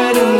wide awake.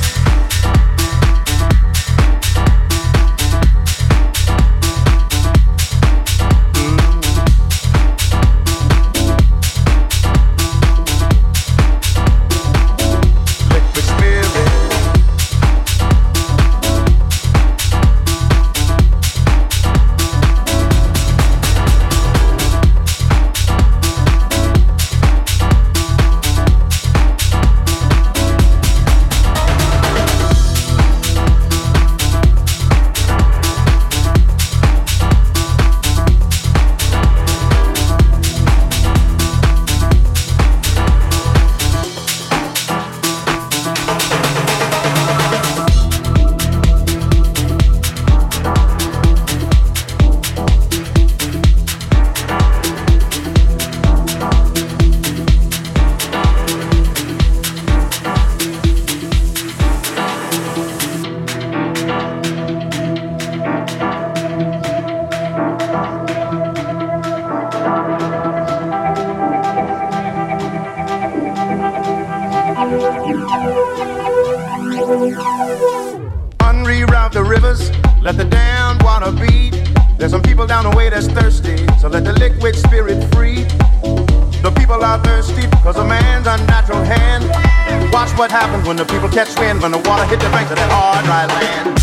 catch wind when the water hit the banks of that hard, dry land.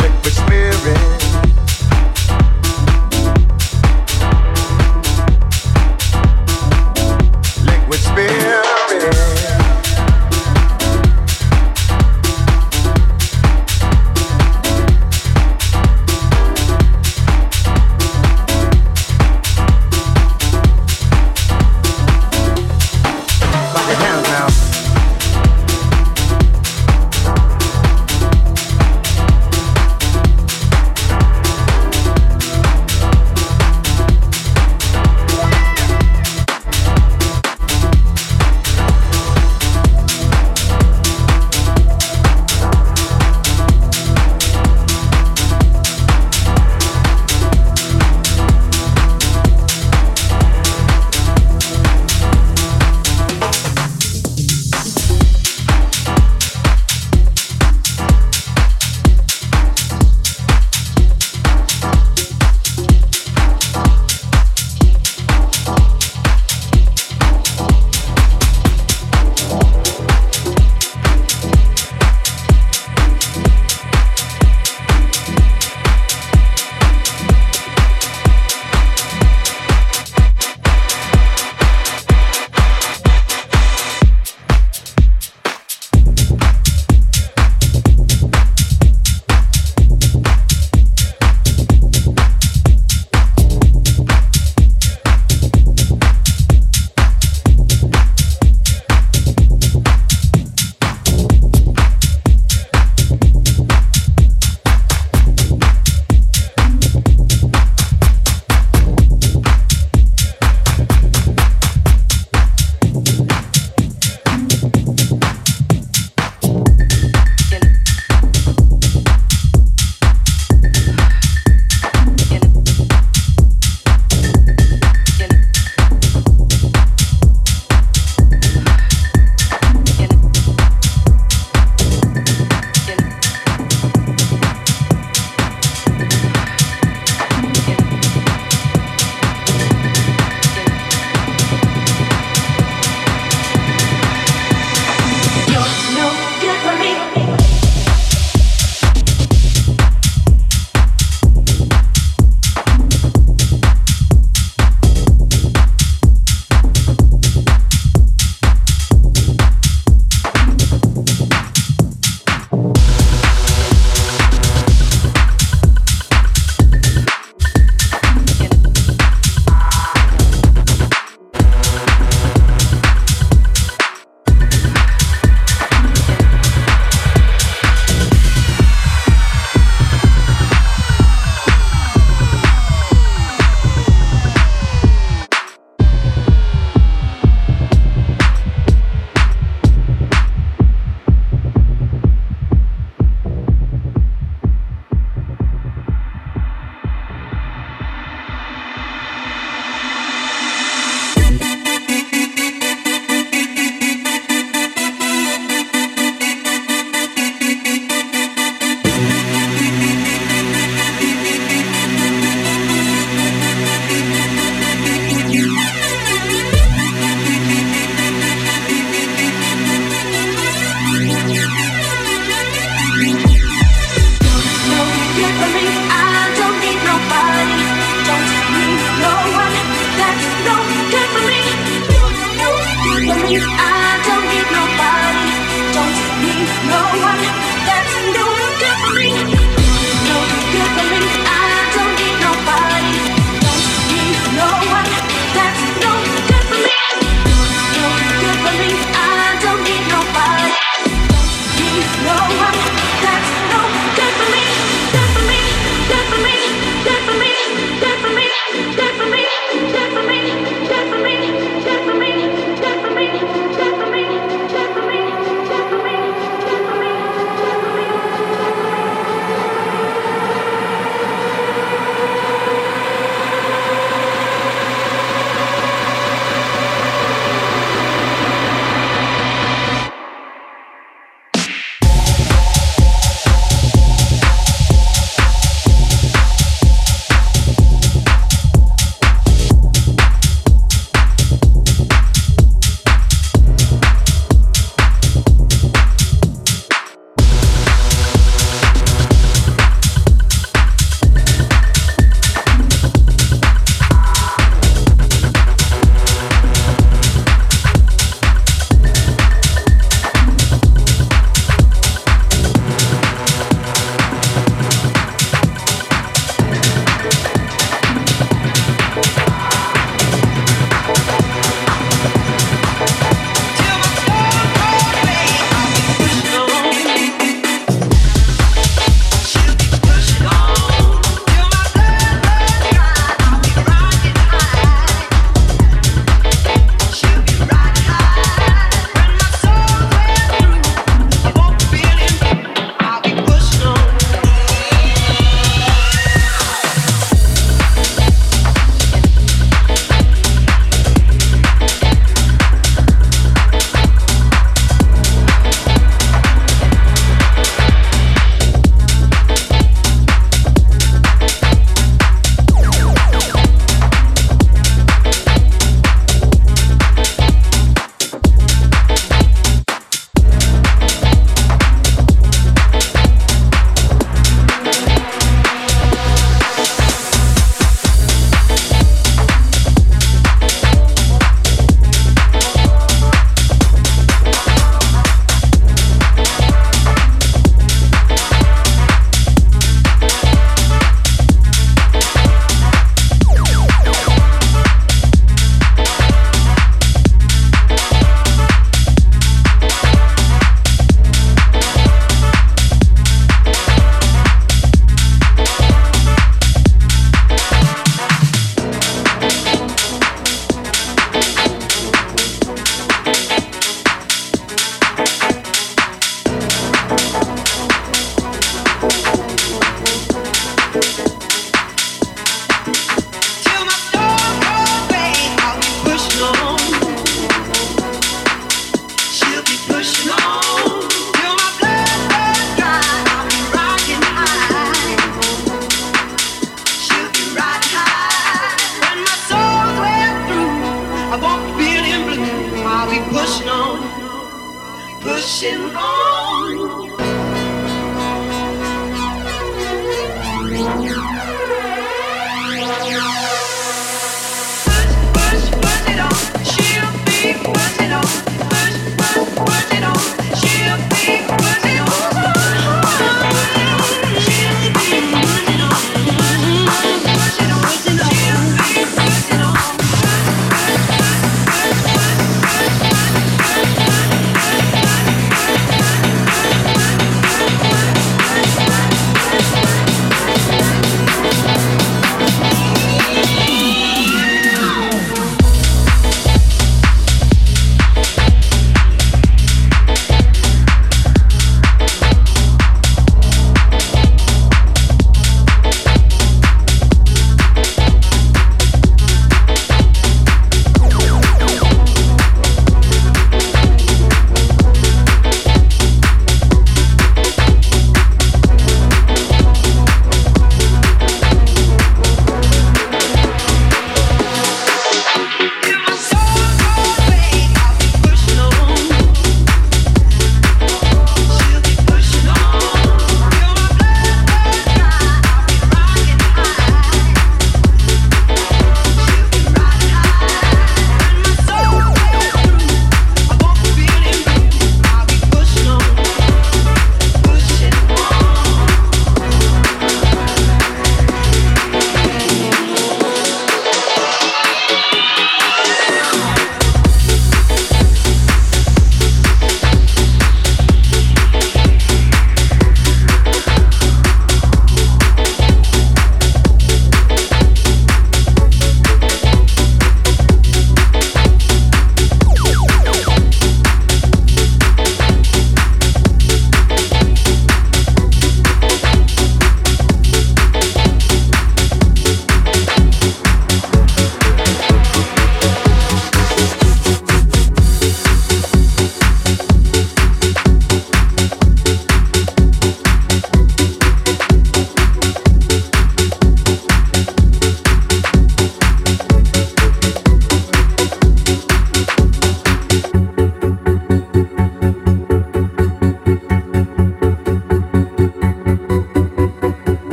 Liquid spirit.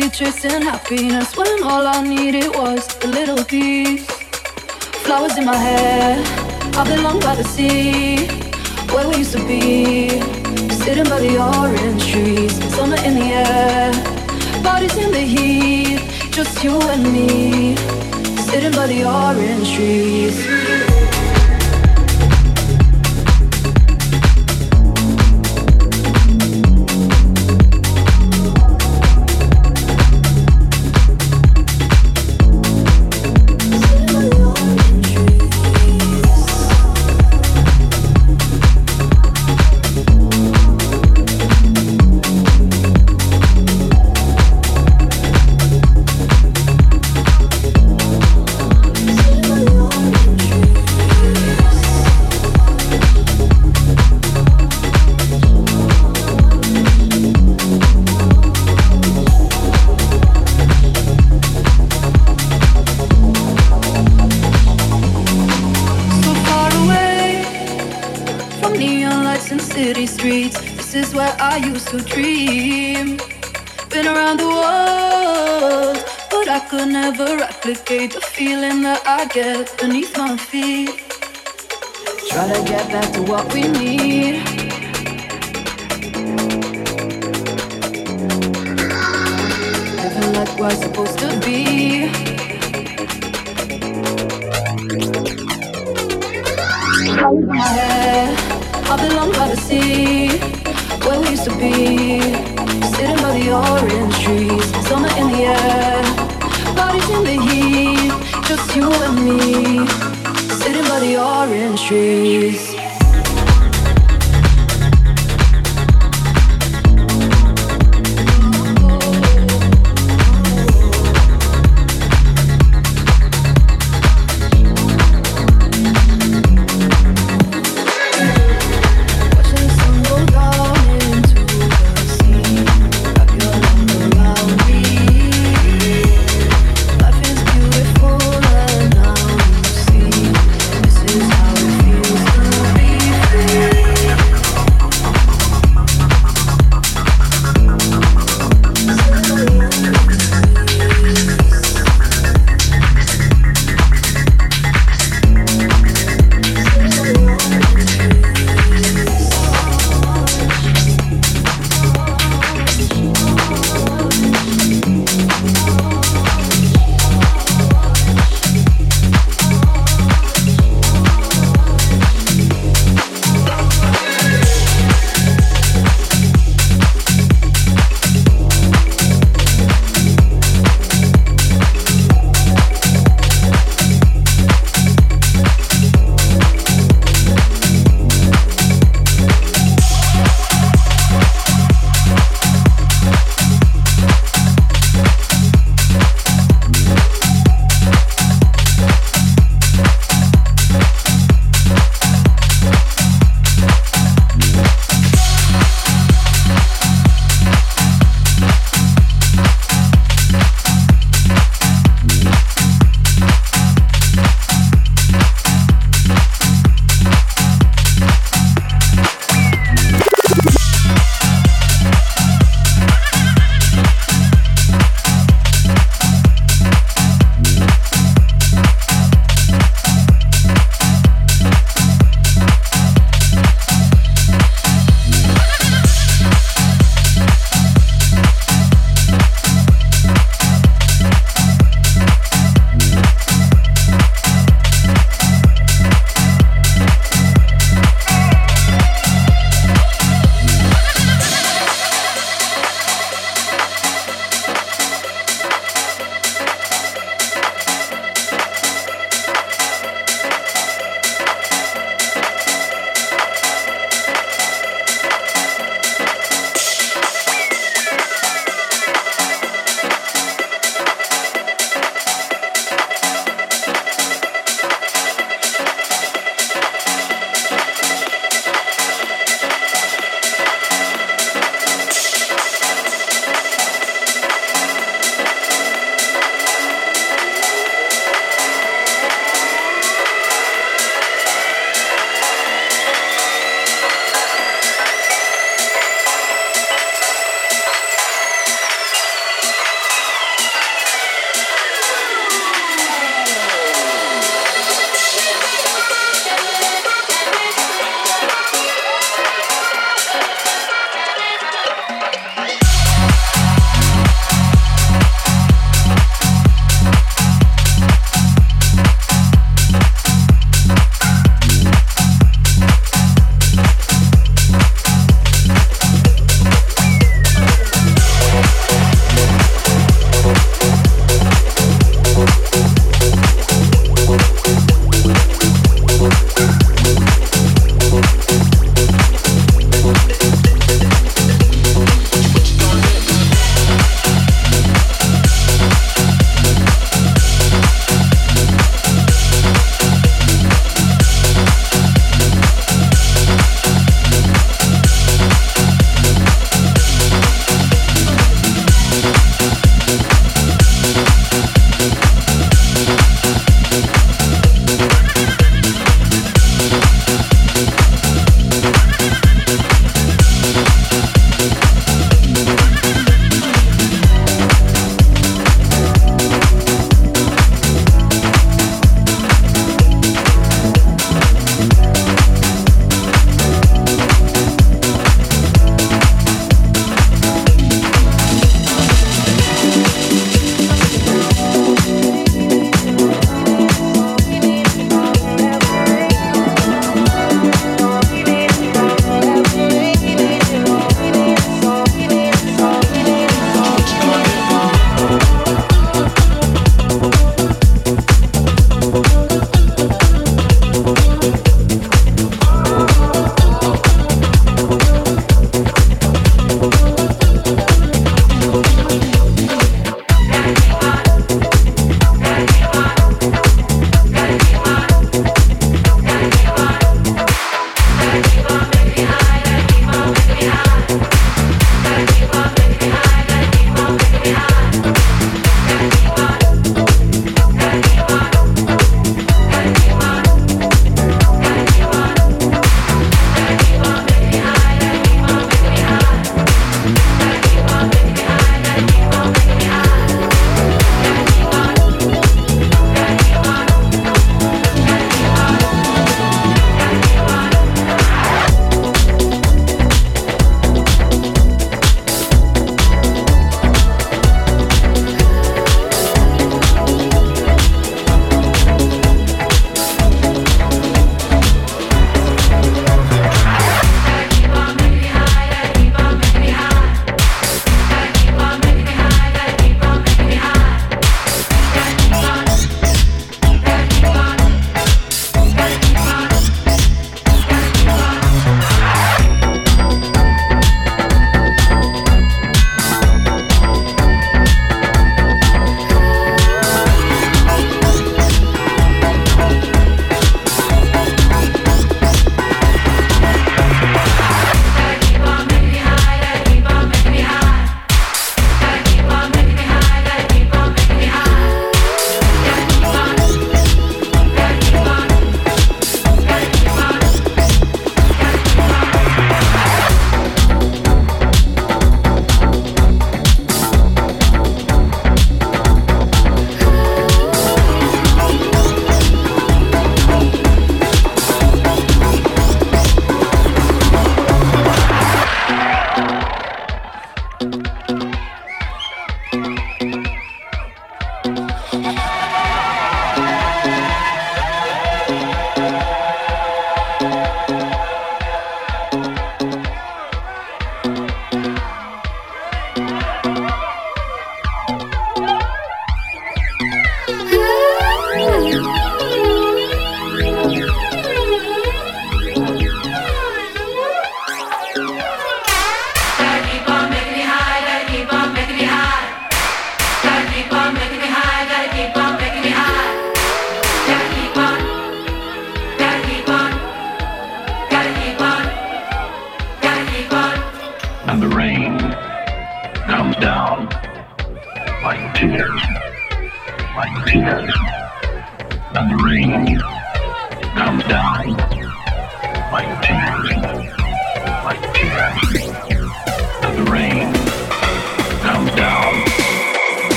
Busy chasing happiness when all I needed was a little peace. Flowers in my hair, I belong by the sea, where we used to be. Sitting by the orange trees, summer in the air, bodies in the heat, just you and me. Sitting by the orange trees. Get beneath my feet. Try to get back to what we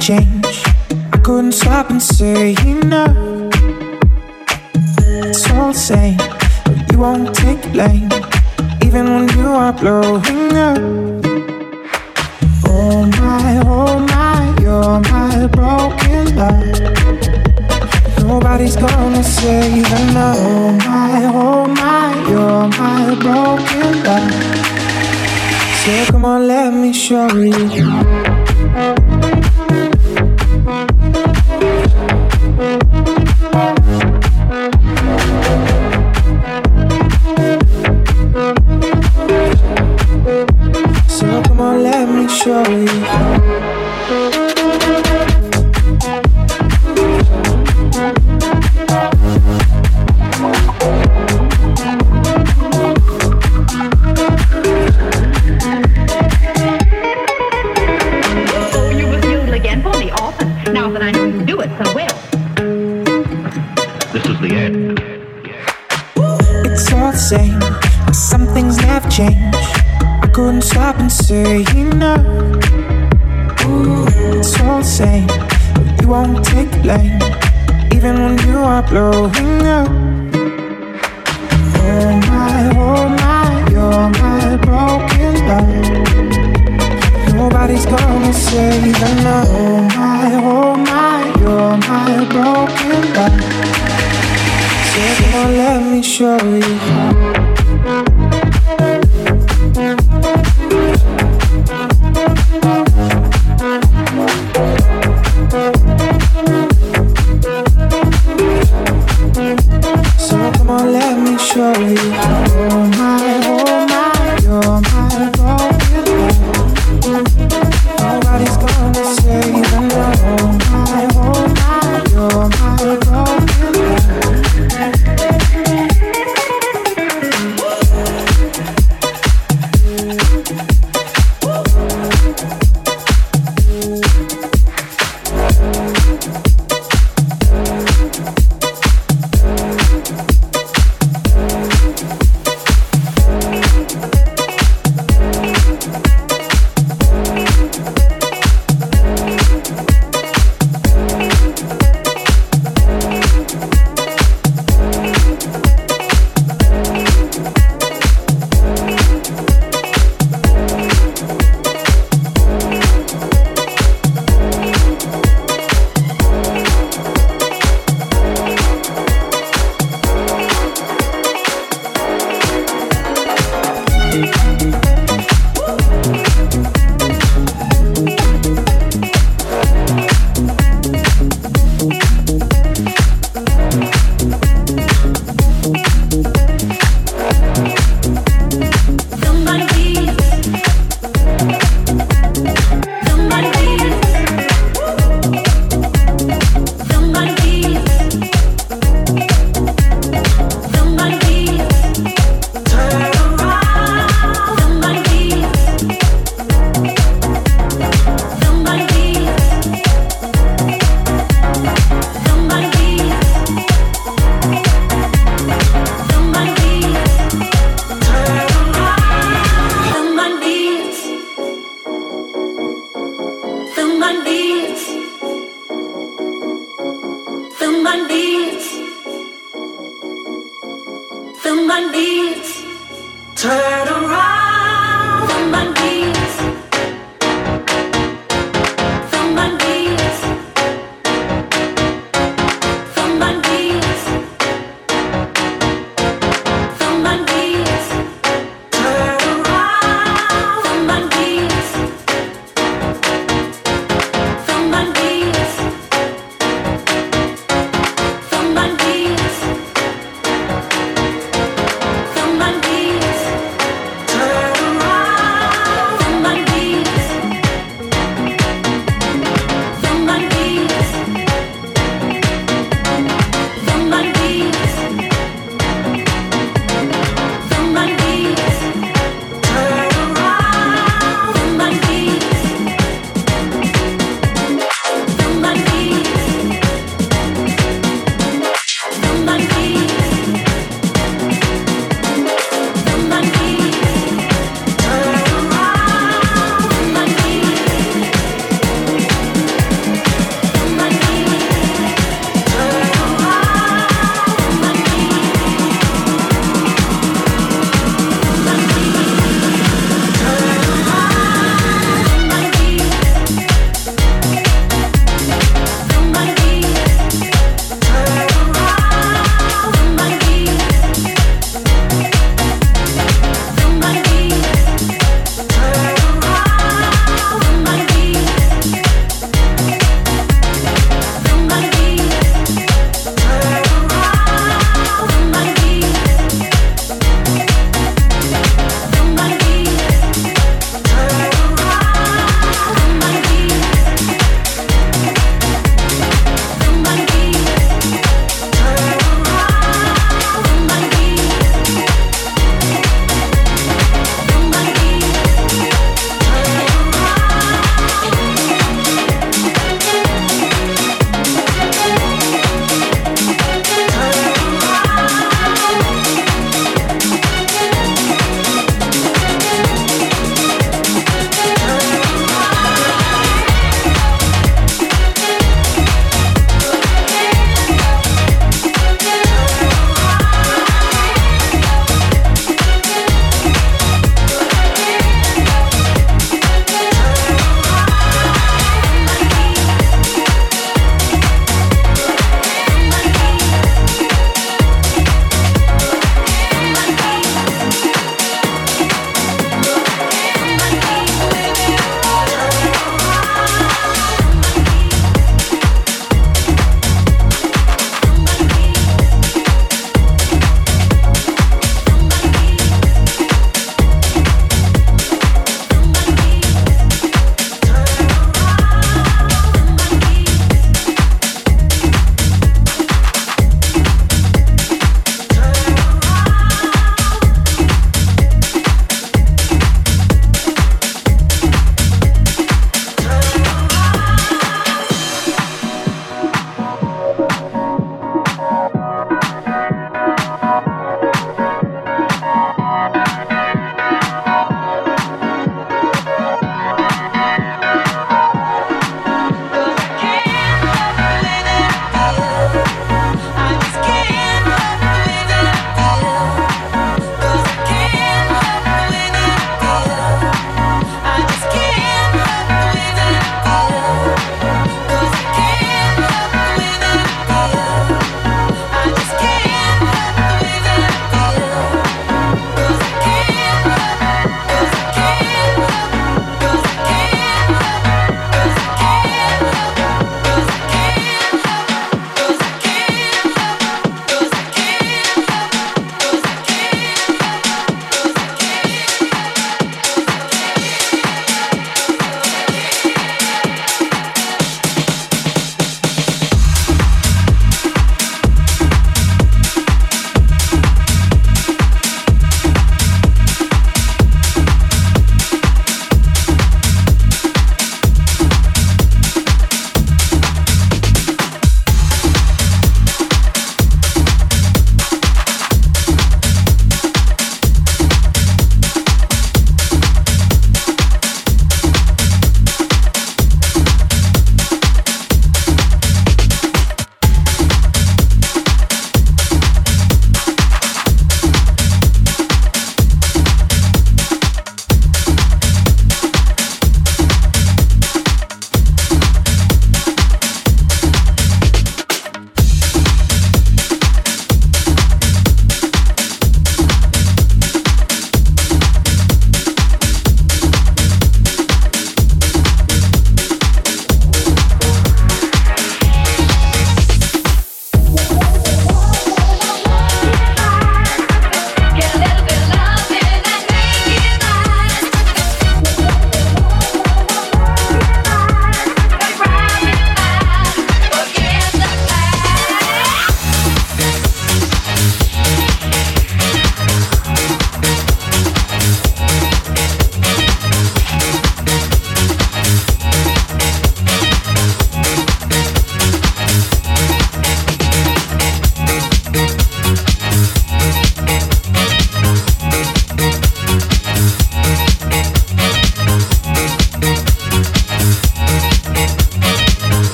change. I couldn't stop and say enough. It's all the same, but you won't take blame, even when you are blowing up. Oh my, oh my, you're my broken love. Nobody's gonna save enough. Oh my, oh my, you're my broken love. So come on, let me show you. show you